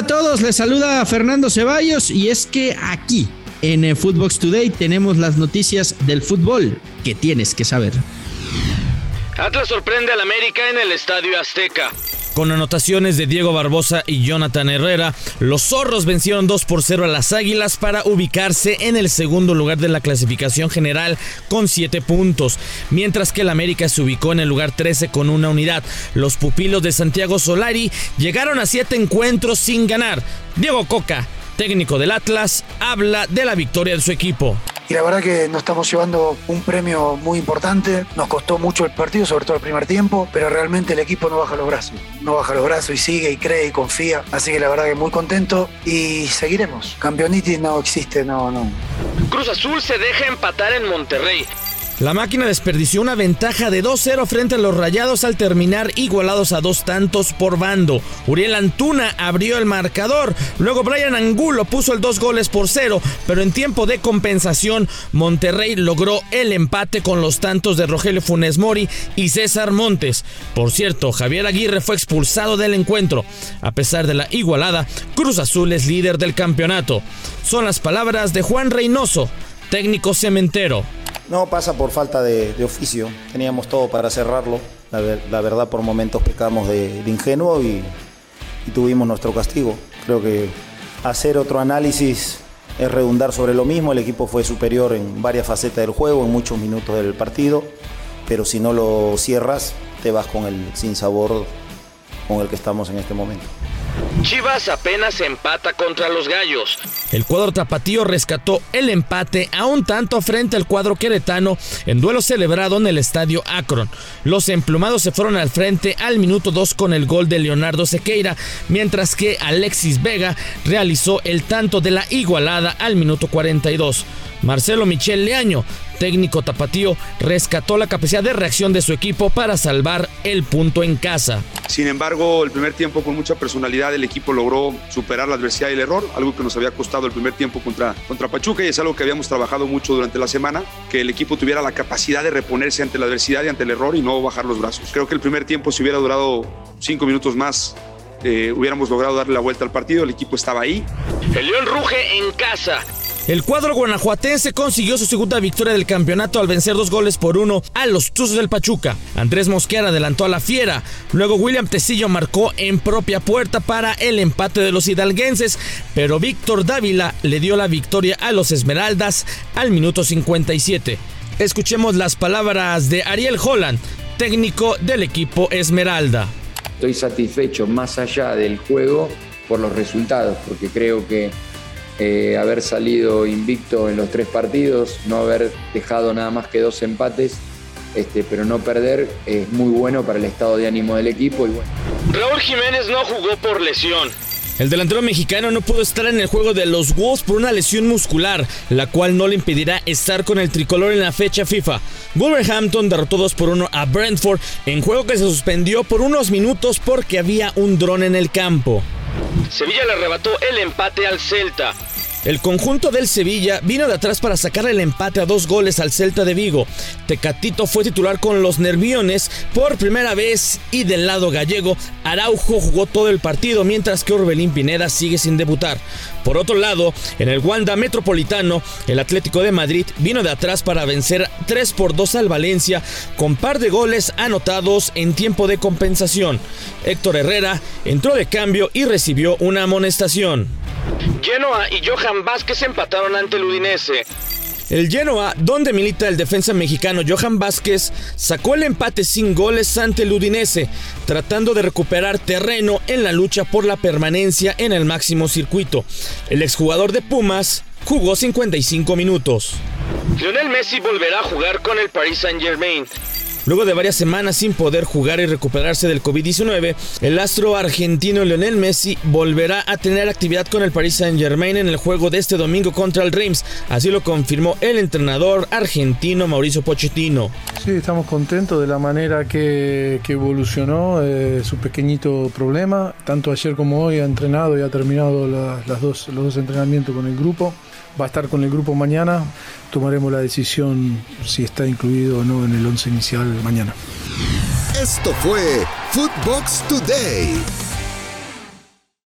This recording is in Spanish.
A todos, les saluda Fernando Ceballos y es que aquí en Footbox Today tenemos las noticias del fútbol que tienes que saber. Atlas sorprende al América en el Estadio Azteca. Con anotaciones de Diego Barbosa y Jonathan Herrera, los zorros vencieron 2 por 0 a las Águilas para ubicarse en el segundo lugar de la clasificación general con 7 puntos, mientras que el América se ubicó en el lugar 13 con una unidad. Los pupilos de Santiago Solari llegaron a 7 encuentros sin ganar. Diego Coca, técnico del Atlas, habla de la victoria de su equipo y la verdad que nos estamos llevando un premio muy importante. Nos costó mucho el partido, sobre todo el primer tiempo, pero realmente el equipo no baja los brazos. No baja los brazos y sigue y cree y confía. Así que la verdad que muy contento y seguiremos. Campeonitis no existe, no, no. Cruz Azul se deja empatar en Monterrey. La máquina desperdició una ventaja de 2-0 frente a los Rayados al terminar igualados a dos tantos por bando. Uriel Antuna abrió el marcador, luego Brian Angulo puso el dos goles por cero, pero en tiempo de compensación Monterrey logró el empate con los tantos de Rogelio Funes Mori y César Montes. Por cierto, Javier Aguirre fue expulsado del encuentro. A pesar de la igualada, Cruz Azul es líder del campeonato. Son las palabras de Juan Reynoso, técnico cementero. No, pasa por falta de, oficio. Teníamos todo para cerrarlo. La, verdad, por momentos pecamos de, ingenuo y, tuvimos nuestro castigo. Creo que hacer otro análisis es redundar sobre lo mismo. El equipo fue superior en varias facetas del juego, en muchos minutos del partido. Pero si no lo cierras, te vas con el sinsabor con el que estamos en este momento. Chivas apenas empata contra los Gallos. El cuadro tapatío rescató el empate a un tanto frente al cuadro queretano en duelo celebrado en el estadio Akron. Los emplumados se fueron al frente al minuto 2 con el gol de Leonardo Sequeira, mientras que Alexis Vega realizó el tanto de la igualada al minuto 42. Marcelo Michel Leaño, técnico tapatío, rescató la capacidad de reacción de su equipo para salvar el punto en casa. Sin embargo, el primer tiempo con mucha personalidad el equipo logró superar la adversidad y el error, algo que nos había costado el primer tiempo contra, contra Pachuca y es algo que habíamos trabajado mucho durante la semana, que el equipo tuviera la capacidad de reponerse ante la adversidad y ante el error y no bajar los brazos. Creo que el primer tiempo si hubiera durado cinco minutos más eh, hubiéramos logrado darle la vuelta al partido, el equipo estaba ahí. El León ruge en casa el cuadro guanajuatense consiguió su segunda victoria del campeonato al vencer dos goles por uno a los Tuzos del Pachuca. Andrés Mosquera adelantó a la Fiera. Luego William Tecillo marcó en propia puerta para el empate de los hidalguenses, pero Víctor Dávila le dio la victoria a los Esmeraldas al minuto 57. Escuchemos las palabras de Ariel Holland, técnico del equipo Esmeralda. Estoy satisfecho más allá del juego por los resultados, porque creo que eh, haber salido invicto en los tres partidos, no haber dejado nada más que dos empates, este, pero no perder es muy bueno para el estado de ánimo del equipo. Y bueno. Raúl Jiménez no jugó por lesión. El delantero mexicano no pudo estar en el juego de los Wolves por una lesión muscular, la cual no le impedirá estar con el tricolor en la fecha FIFA. Wolverhampton derrotó 2 por 1 a Brentford en juego que se suspendió por unos minutos porque había un dron en el campo. Sevilla le arrebató el empate al Celta. El conjunto del Sevilla vino de atrás para sacar el empate a dos goles al Celta de Vigo. Tecatito fue titular con los Nerviones por primera vez y del lado gallego, Araujo jugó todo el partido mientras que Orbelín Pineda sigue sin debutar. Por otro lado, en el Wanda Metropolitano, el Atlético de Madrid vino de atrás para vencer 3 por 2 al Valencia con par de goles anotados en tiempo de compensación. Héctor Herrera entró de cambio y recibió una amonestación. Genoa y Johan Vázquez empataron ante el Udinese. El Genoa, donde milita el defensa mexicano Johan Vázquez, sacó el empate sin goles ante el Udinese, tratando de recuperar terreno en la lucha por la permanencia en el máximo circuito. El exjugador de Pumas jugó 55 minutos. Lionel Messi volverá a jugar con el Paris Saint-Germain. Luego de varias semanas sin poder jugar y recuperarse del COVID-19, el astro argentino Lionel Messi volverá a tener actividad con el Paris Saint-Germain en el juego de este domingo contra el Reims. Así lo confirmó el entrenador argentino Mauricio Pochettino. Sí, estamos contentos de la manera que, evolucionó eh, su pequeñito problema. Tanto ayer como hoy ha entrenado y ha terminado las dos, los dos entrenamientos con el grupo va a estar con el grupo mañana. Tomaremos la decisión si está incluido o no en el once inicial mañana. Esto fue Footbox Today.